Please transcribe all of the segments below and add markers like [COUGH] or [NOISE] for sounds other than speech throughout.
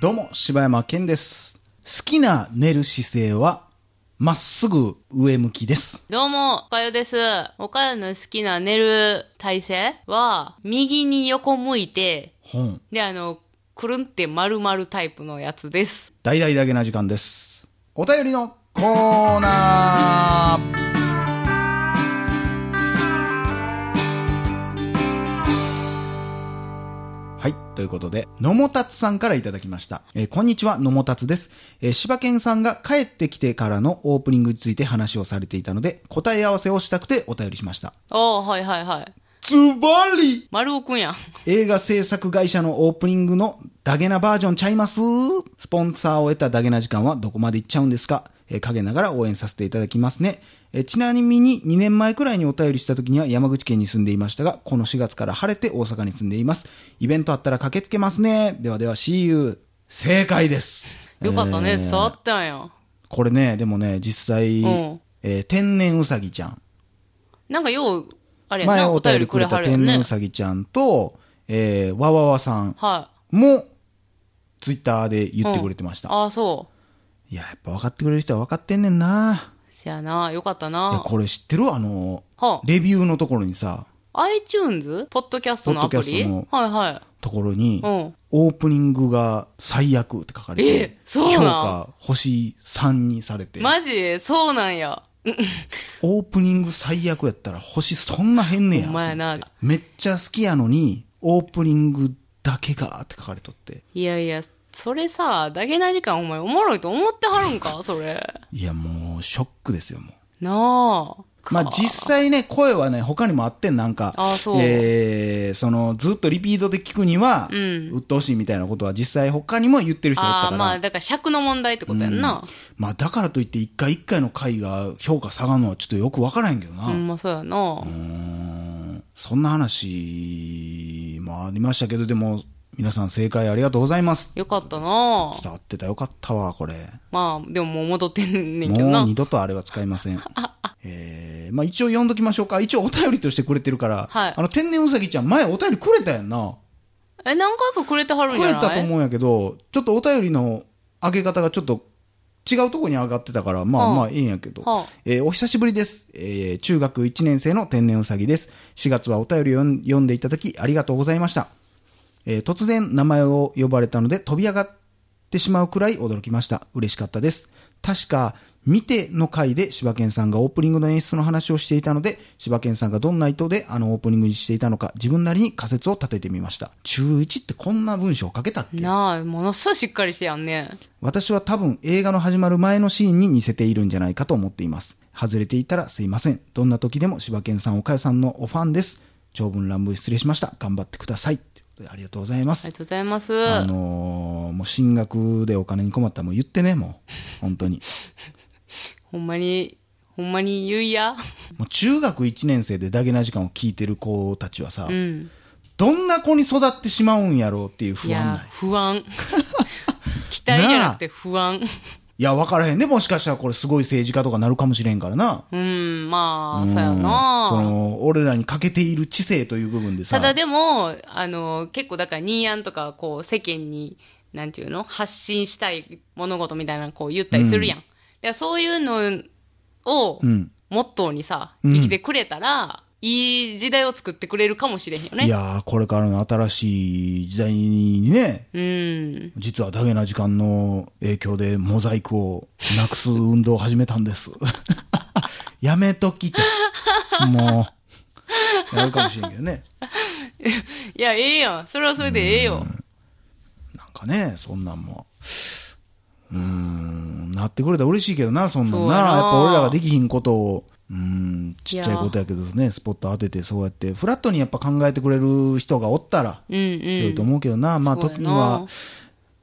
どうも、柴山健です。好きな寝る姿勢は、まっすぐ上向きです。どうも、おかよです。おかよの好きな寝る体勢は、右に横向いて、本。で、あの、くるんって丸々タイプのやつです。大々だけな時間です。お便りのコーナーはい。ということで、のもたつさんからいただきました。えーこんにちは、のもたつです。えー、柴犬さんが帰ってきてからのオープニングについて話をされていたので、答え合わせをしたくてお便りしました。おー、はいはいはい。ズバリ丸尾くんやん。映画制作会社のオープニングのダゲなバージョンちゃいます？スポンサーを得たダゲな時間はどこまで行っちゃうんですか？えー陰ながら応援させていただきますね。えーちなみに2年前くらいにお便りした時には山口県に住んでいましたが、この4月から晴れて大阪に住んでいます。イベントあったら駆けつけますね。ではでは、See you. 正解です。よかったね、えー伝わったんや。これね、でもね、実際、うんえー天然うさぎちゃん。なんかよう、あれ前おお便りくれた天然う。さぎちゃんと、えー、わわわさんはも、ツイッターで言ってくれてましい。た。ああ、そう。いや、やっぱ分かってくれる人は分かってんねんな。せやな、よかったいや、な。これ知ってる？あの、はレビューのところにさ、あ、iTunes? ポッドキャストのアプリ？ポッドキャストのはいはい。ところに、うんオープニングが最悪って書かれて、えそう評価星3にされて、マジ？そうなんや。[LAUGHS] オープニング最悪やったら星そんな変ねや。ほんまやなめっちゃ好きやのに、オープニングだけがって書かれとって。いやいや、それさ、だけな時間お前おもろいと思ってはるんか？[LAUGHS] それ。いや、もう、ショックですよ、もう。なあ。まあ実際ね、声はね、他にもあってん、なんか。あそうえー、その、ずっとリピートで聞くには、うん鬱陶しいみたいなことは実際他にも言ってる人だったから。ああ、まあ、だから尺の問題ってことやんな。まあだからといって一回一回の回が評価下がるのはちょっとよくわからへんけどな。う、うんまあそうやな。ーんそんな話もありましたけど、でも、皆さん正解ありがとうございます。よかったな伝わってたよかったわ、これ。まあ、でももう戻ってんねんけどな。もう二度とあれは使いません。[LAUGHS] えー、まあ一応読んどきましょうか。一応お便りとしてくれてるから、はいあの天然うさぎちゃん前お便りくれたやんな。え、何回かくれてはるんくれじゃない？たと思うんやけど、ちょっとお便りの上げ方がちょっと違うとこに上がってたから、まあはあまあいいんやけど。はあえーお久しぶりです。えー中学1年生の天然うさぎです。4月はお便り読んでいただきありがとうございました。えー突然名前を呼ばれたので飛び上がってしまうくらい驚きました。嬉しかったです。確か、見ての回で柴犬さんがオープニングの演出の話をしていたので、柴犬さんがどんな意図であのオープニングにしていたのか、自分なりに仮説を立ててみました。中1ってこんな文章を書けたっけ？なあ、ものすごいしっかりしてやんね。私は多分映画の始まる前のシーンに似せているんじゃないかと思っています。外れていたらすいません。どんな時でも柴犬さん、岡谷さんのおファンです。長文乱文失礼しました。頑張ってください。ありがとうございますあり。がとうございます。あのーもう進学でお金に困ったらもう言ってね、もう。[LAUGHS] 本当に。ほんまに、ほんまに言いや。もう中学1年生でダゲな時間を聞いてる子たちはさ、うん。どんな子に育ってしまうんやろうっていう不安ない。、不安。期待じゃなくて不安。いや、わからへんね。もしかしたらこれすごい政治家とかなるかもしれんからな。うん、まあ、うんそうやな。その、俺らに欠けている知性という部分でさ。ただでも、あの、結構だから、ニーヤンとか、こう、世間に、なんていうの発信したい物事みたいなのこう言ったりするやん。だからそういうのを、うん。モットーにさ、うん生きてくれたら、いい時代を作ってくれるかもしれへんよね。いやー、これからの新しい時代にね、うん。実はダゲな時間の影響でモザイクをなくす運動を始めたんです。[LAUGHS] やめときて。[LAUGHS] もう。やるかもしれんけどね。いや、ええやん。それはそれでええよ。なんかね、そんなんも。うーん、なってくれたら嬉しいけどな、そんなんなやっぱ俺らができひんことを、うーん、ちっちゃいことやけどね、スポット当ててそうやって、フラットにやっぱ考えてくれる人がおったら、うんうん。強いと思うけどな。まあそうやな時には、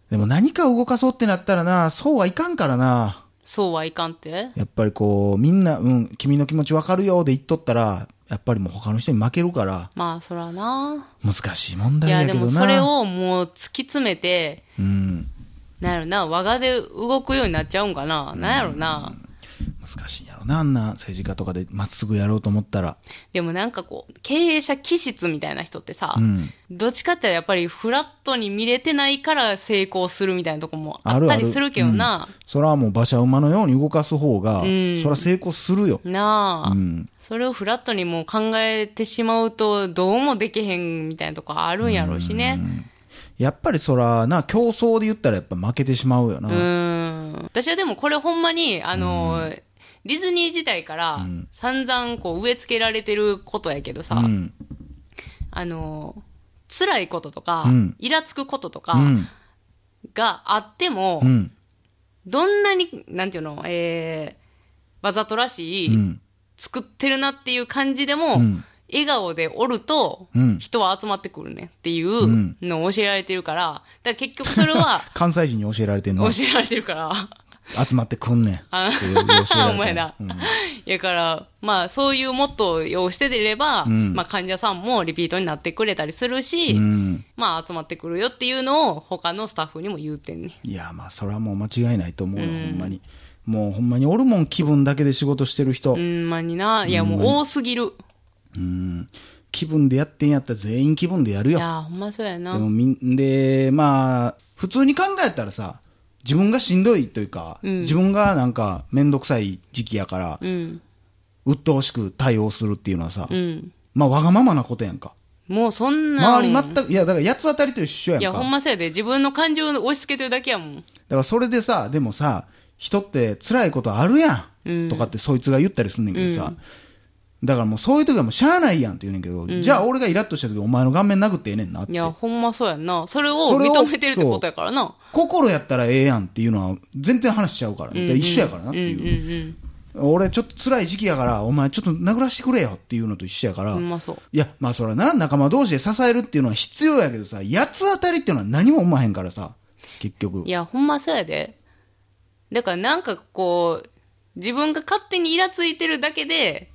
でも何か動かそうってなったらな、そうはいかんからな。そうはいかんって？やっぱりこう、みんな、うん、君の気持ちわかるよで言っとったら、やっぱりもう他の人に負けるから、まあ、そらな。難しい問いや、で題やけどな。もそれをもう突き詰めて、うん、なんやろな、我がで動くようになっちゃうんかな。なんやろな。難しいんやろろな、あんな政治家とかでまっすぐやろうと思ったら。でもなんかこう、経営者気質みたいな人ってさ、うん。どっちかってやっぱりフラットに見れてないから成功するみたいなとこもあったりするけどな。それはもう馬車馬のように動かす方が、んそれは成功するよ。なあ、うん。それをフラットにもう考えてしまうと、どうもできへんみたいなとこあるんやろうしね。やっぱりそらな、競争で言ったらやっぱ負けてしまうよな。うーん。私はでもこれほんまに、あの、ディズニー時代から散々こう植え付けられてることやけどさ、うん。あの、辛いこととか、うんイラつくこととかうん。があっても、うん。どんなに、なんていうの、えー、わざとらしい、うん。作ってるなっていう感じでも、うん笑顔でおると、うん人は集まってくるねっていうんのを教えられてるから、だから結局それは [LAUGHS] 関西人に教えられてんの教えられてるから、集まってくんねん。あっていう教えられて [LAUGHS] んお前だうんやから、まあそういうモットーをしてれば、んまあ患者さんもリピートになってくれたりするし、うん。まあ集まってくるよっていうのを他のスタッフにも言うてんね。いや、まあ、それはもう間違いないと思うよ、ほんまに。もうほんまにおるもん気分だけで仕事してる人。ほんまにな。いやもう多すぎる。うん。気分でやってんやったら全員気分でやるよ。いや、ほんまそうやな。でもみん、で、まあ、普通に考えたらさ、自分がしんどいというか、自分がなんかめんどくさい時期やから、うん。鬱陶しく対応するっていうのはさ、うん。まあわがままなことやんか。もうそんな。周り全く、いや、だから八つ当たりと一緒やんか。いや、ほんまそうやで。自分の感情を押し付けてるだけやもん。だからそれでさ、でもさ、人って辛いことあるやん。とかってそいつが言ったりすんねんけどさ。だからもうそういう時はもうしゃあないやんって言うねんけど、じゃあ俺がイラッとした時お前の顔面殴ってええねんなってい。や、ほんまそうやんな。それをそれを認めてるってことやからな。心やったらええやんっていうのは全然話しちゃうから、で一緒やからなってうんうんいう。うん。俺ちょっと辛い時期やから、お前ちょっと殴らしてくれよっていうのと一緒やから。ほんまそう。いや、まあそらな、仲間同士で支えるっていうのは必要やけどさ、八つ当たりっていうのは何も思わへんからさ、結局い。や、ほんまそうやで。だからなんかこう、自分が勝手にイラついてるだけで、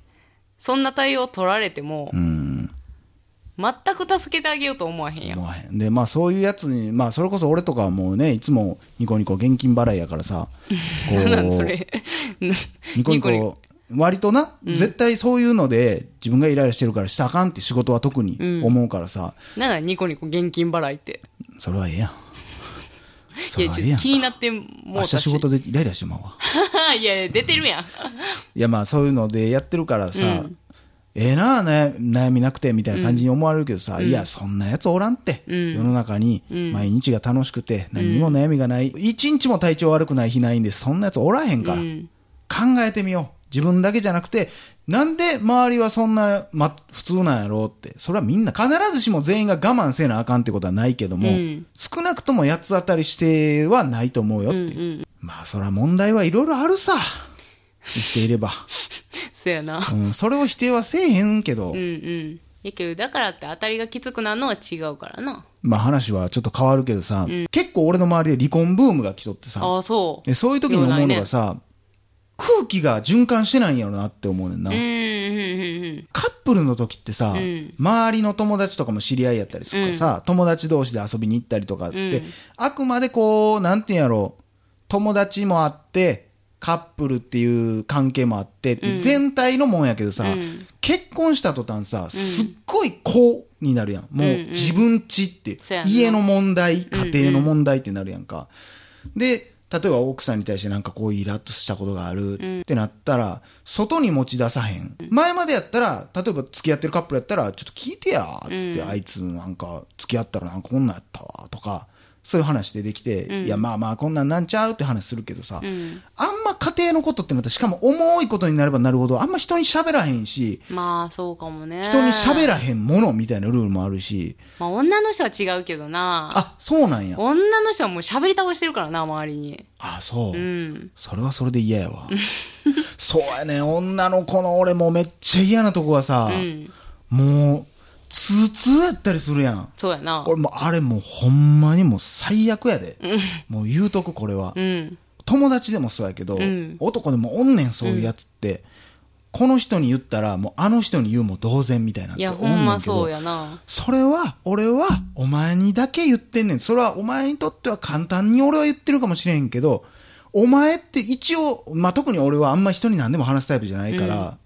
そんな対応取られても、うん。全く助けてあげようと思わへんやん。思わへん。で、まあそういうやつに、まあそれこそ俺とかはもうね、いつもニコニコ現金払いやからさ、[LAUGHS] こうなんそれ。[LAUGHS] ニコニニコ割とな、絶対そういうので自分がイライラしてるからしたらあかんって仕事は特に思うからさ、なんだニコニコ現金払いって。それはええやん。そいや。ちょっと気になってもう明。日仕事でイライラしてまうわ。い [LAUGHS] やいや、出てるやん。[LAUGHS] いやまあそういうのでやってるからさ、ええな悩悩みなくてみたいな感じに思われるけどさ、いやそんなやつおらんって、世の中に毎日が楽しくて何にも悩みがない、一日も体調悪くない日ないんでそんなやつおらへんから、考えてみよう。自分だけじゃなくて、なんで周りはそんな、ま、普通なんやろうって。それはみんな必ずしも全員が我慢せなあかんってことはないけども、うん少なくとも八つ当たりしてはないと思うよっていう。まあそれは問題はいろいろあるさ。生きていれば。[LAUGHS] そやな。うん、それを否定はせえへんけど、うんうん。やけど、だからって当たりがきつくなるのは違うからな。まあ話はちょっと変わるけどさ、結構俺の周りで離婚ブームが来とってさ、ああ、そう。でそういう時に思うのがさ、空気が循環してないんやろなって思うねんな。うん、うん、うん、カップルの時ってさ、ん。周りの友達とかも知り合いやったりするからさ、友達同士で遊びに行ったりとかって、うん。あくまでこう、なんていうんやろう、友達もあって、カップルっていう関係もあってっていう全体のもんやけどさ、うん。結婚した途端さ、すっごい子になるやん。もう自分ちって、家の問題、家庭の問題ってなるやんか。で、例えば奥さんに対してなんかこうイラッとしたことがあるってなったら、外に持ち出さへん。前までやったら、例えば付き合ってるカップルやったら、ちょっと聞いてや、つって、あいつなんか付き合ったらなんかこんなんやったわ、とか、そういう話でできて、いやまあまあこんなんなんちゃうって話するけどさ、あんま家庭のことってまたしかも重いことになればなるほど、あんま人に喋らへんし、まあ、そうかもね。人に喋らへんものみたいなルールもあるし、まあ、女の人は違うけどな。あ、そうなんや。女の人はもう喋り倒してるからな、周りに。あ、そう。うん。それはそれで嫌やわ。[LAUGHS] そうやね、女の子の俺もうめっちゃ嫌なとこはさ、うん。もう、通通やったりするやん。そうやな。俺もうあれもうほんまにもう最悪やで。もう言うとくこれは。うん。友達でもそうやけど、ん男でもおんねんそういうやつって、この人に言ったらもうあの人に言うも同然みたいなっいや、て思ほんうねんけどまそう、やな。それは、俺は、お前にだけ言ってんねん。それは、お前にとっては簡単に俺は言ってるかもしれへんけど、お前って一応、まあ、特に俺はあんま人に何でも話すタイプじゃないから、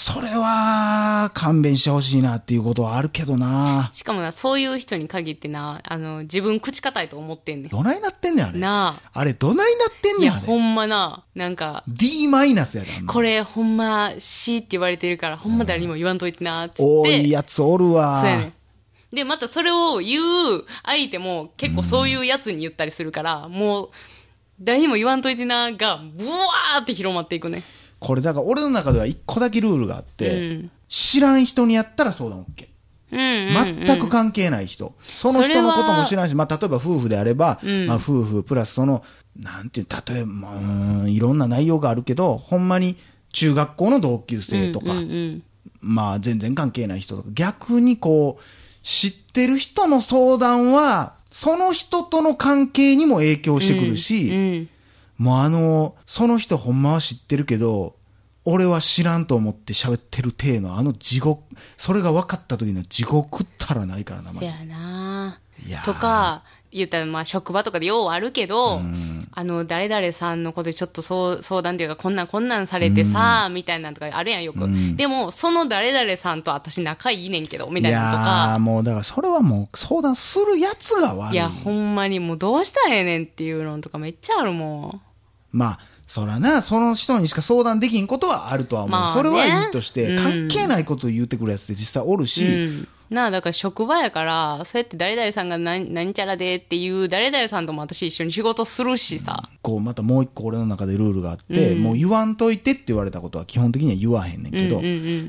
それは勘弁してほしいなっていうことはあるけどな。しかもな、そういう人に限ってな、あの、自分口固いと思ってんねどないなってんねん、あれ。ん。なあれ、どないなってんねん、あれ。ほんまな、なんか、D マイナスやで、これほんま C って言われてるから、ほんま誰にも言わんといてな、つって。多いやつおるわ。そうやねん。で、またそれを言う相手も結構そういうやつに言ったりするから、もう、誰にも言わんといてな、が、ブワーって広まっていくね。これだから俺の中では一個だけルールがあって、うん知らん人にやったら相談 OK。うんうん、うん。全く関係ない人。その人のことも知らんし、まあ、例えば夫婦であれば、んまあ、夫婦プラスその、なんていう、例えば、いろんな内容があるけど、ほんまに中学校の同級生とか、うんうんまあ、全然関係ない人とか、逆にこう、知ってる人の相談は、その人との関係にも影響してくるし、うん。うん。もうあの、その人ほんまは知ってるけど、俺は知らんと思って喋ってる体のあの地獄、それが分かった時の地獄ったらないからな、マジで。せやな。いやー。とか、言ったらまあ職場とかでようあるけど、あの、誰々さんのことでちょっとそう相談っていうか、こんなんこんなんされてさ、みたいなのとかあるやんよく。うん。でも、その誰々さんと私仲いいねんけど、みたいなのといやーか、もうだからそれはもう相談するやつが悪い。いや、ほんまにもうどうしたらええねんっていうのとかめっちゃあるもん。まあ、そらな、その人にしか相談できんことはあるとは思う。まあねそれはいいとして、うん関係ないことを言ってくるやつって実際おるし、うん。なあ、だから職場やから、そうやって誰々さんが何、何ちゃらでっていう、誰々さんとも私一緒に仕事するしさ。こう、またもう一個俺の中でルールがあって、うんもう言わんといてって言われたことは基本的には言わへんねんけど、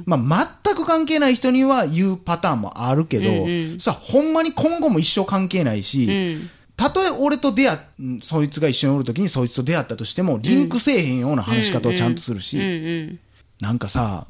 まあ、全く関係ない人には言うパターンもあるけど、さ、ほんまに今後も一生関係ないし、うん。たとえ俺と出会そいつが一緒におるときにそいつと出会ったとしても、リンクせえへんような話し方をちゃんとするし、うんうん。なんかさ、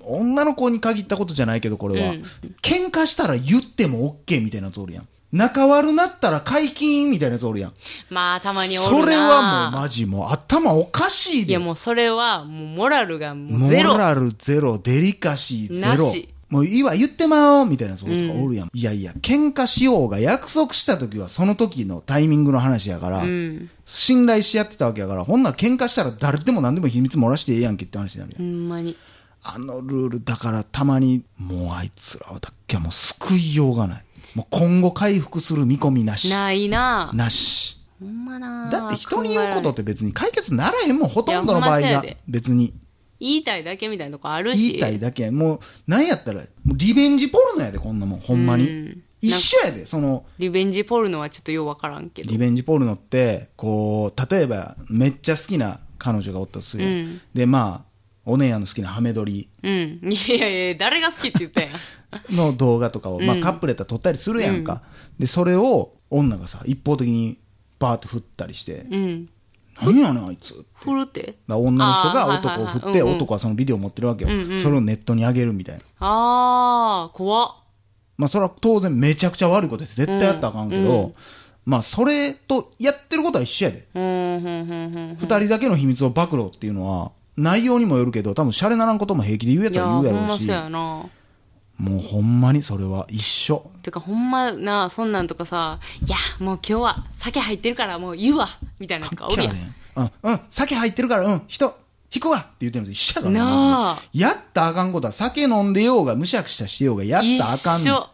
女の子に限ったことじゃないけど、これは。うん喧嘩したら言っても OK みたいなやつおるやん。仲悪なったら解禁みたいなやつおるやん。まあ、たまにおるなそれはもうマジもう頭おかしいで。いやもうそれは、もうモラルがもうモゼロ。ラルゼロ、デリカシーゼロなし。もういいわ、言ってまおうみたいなそうとかおるやん。いやいや、喧嘩しようが約束した時はその時のタイミングの話やから、うん。信頼し合ってたわけやから、ほんなら喧嘩したら誰でも何でも秘密漏らしてええやんけって話になるやん。ほんまに。あのルールだからたまに、もうあいつらはだっけはもう救いようがない。もう今後回復する見込みなし。ないななし。ほんまなだって人に言うことって別に解決ならへんもん、ほとんどの場合が。別に。言いたいだけみたいなとこあるし。言いたいだけ。もう、なんやったら、リベンジポルノやで、こんなもん、ほんまに。うん一緒やで、その、リベンジポルノはちょっとようわからんけど。リベンジポルノって、こう、例えば、めっちゃ好きな彼女がおったとするうんで、まあ、お姉やんの好きなハメ撮りうん。いやいや誰が好きって言ったんや。[LAUGHS] の動画とかを、まあ、カップルやったら撮ったりするやんか。で、それを、女がさ、一方的に、バーって振ったりして、うん。何やねん、あいつ。振るって？まあ女の人が男を振って、男はそのビデオを持ってるわけよ、うんうんそれをネットに上げるみたいな。あー、怖っ。まあそれは当然めちゃくちゃ悪いことです。絶対やったらあかんけど、うんまあそれとやってることは一緒やで。二、人だけの秘密を暴露っていうのは、内容にもよるけど、多分シャレならんことも平気で言うやつは言うやろうし、やな。もうほんまにそれは一緒。てかほんまな、そんなんとかさ、いや、もう今日は酒入ってるからもう言うわ、みたいなのとかおるやん。うん、うん、酒入ってるから、うん、人、引くわって言ってるのと一緒やからなあやったらあかんことは酒飲んでようが、むしゃくしゃしてようが、やったらあかん一緒。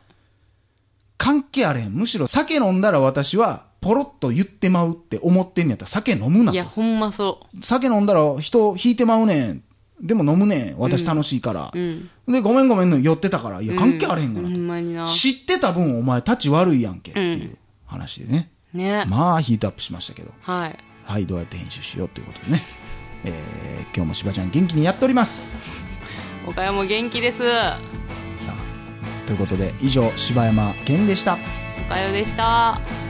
関係あれへん。むしろ酒飲んだら私は、ポロッと言ってまうって思ってんねやったら酒飲むないや、と。ほんまそ酒飲んだら人引いてまうねん。でも飲むねん。私楽しいから。う。うん。で、ごめんごめんの酔ってたから。いや、関係あれへんがほなと。んまにな。知ってた分お前立ち悪いやんけっていう話でね。ね。まあ、ヒートアップしましたけど。はい。はい、どうやって編集しようということでね。えー、今日もしばちゃん元気にやっております。岡山も元気です。さあ、ということで、以上、柴山健でした。おかよでした。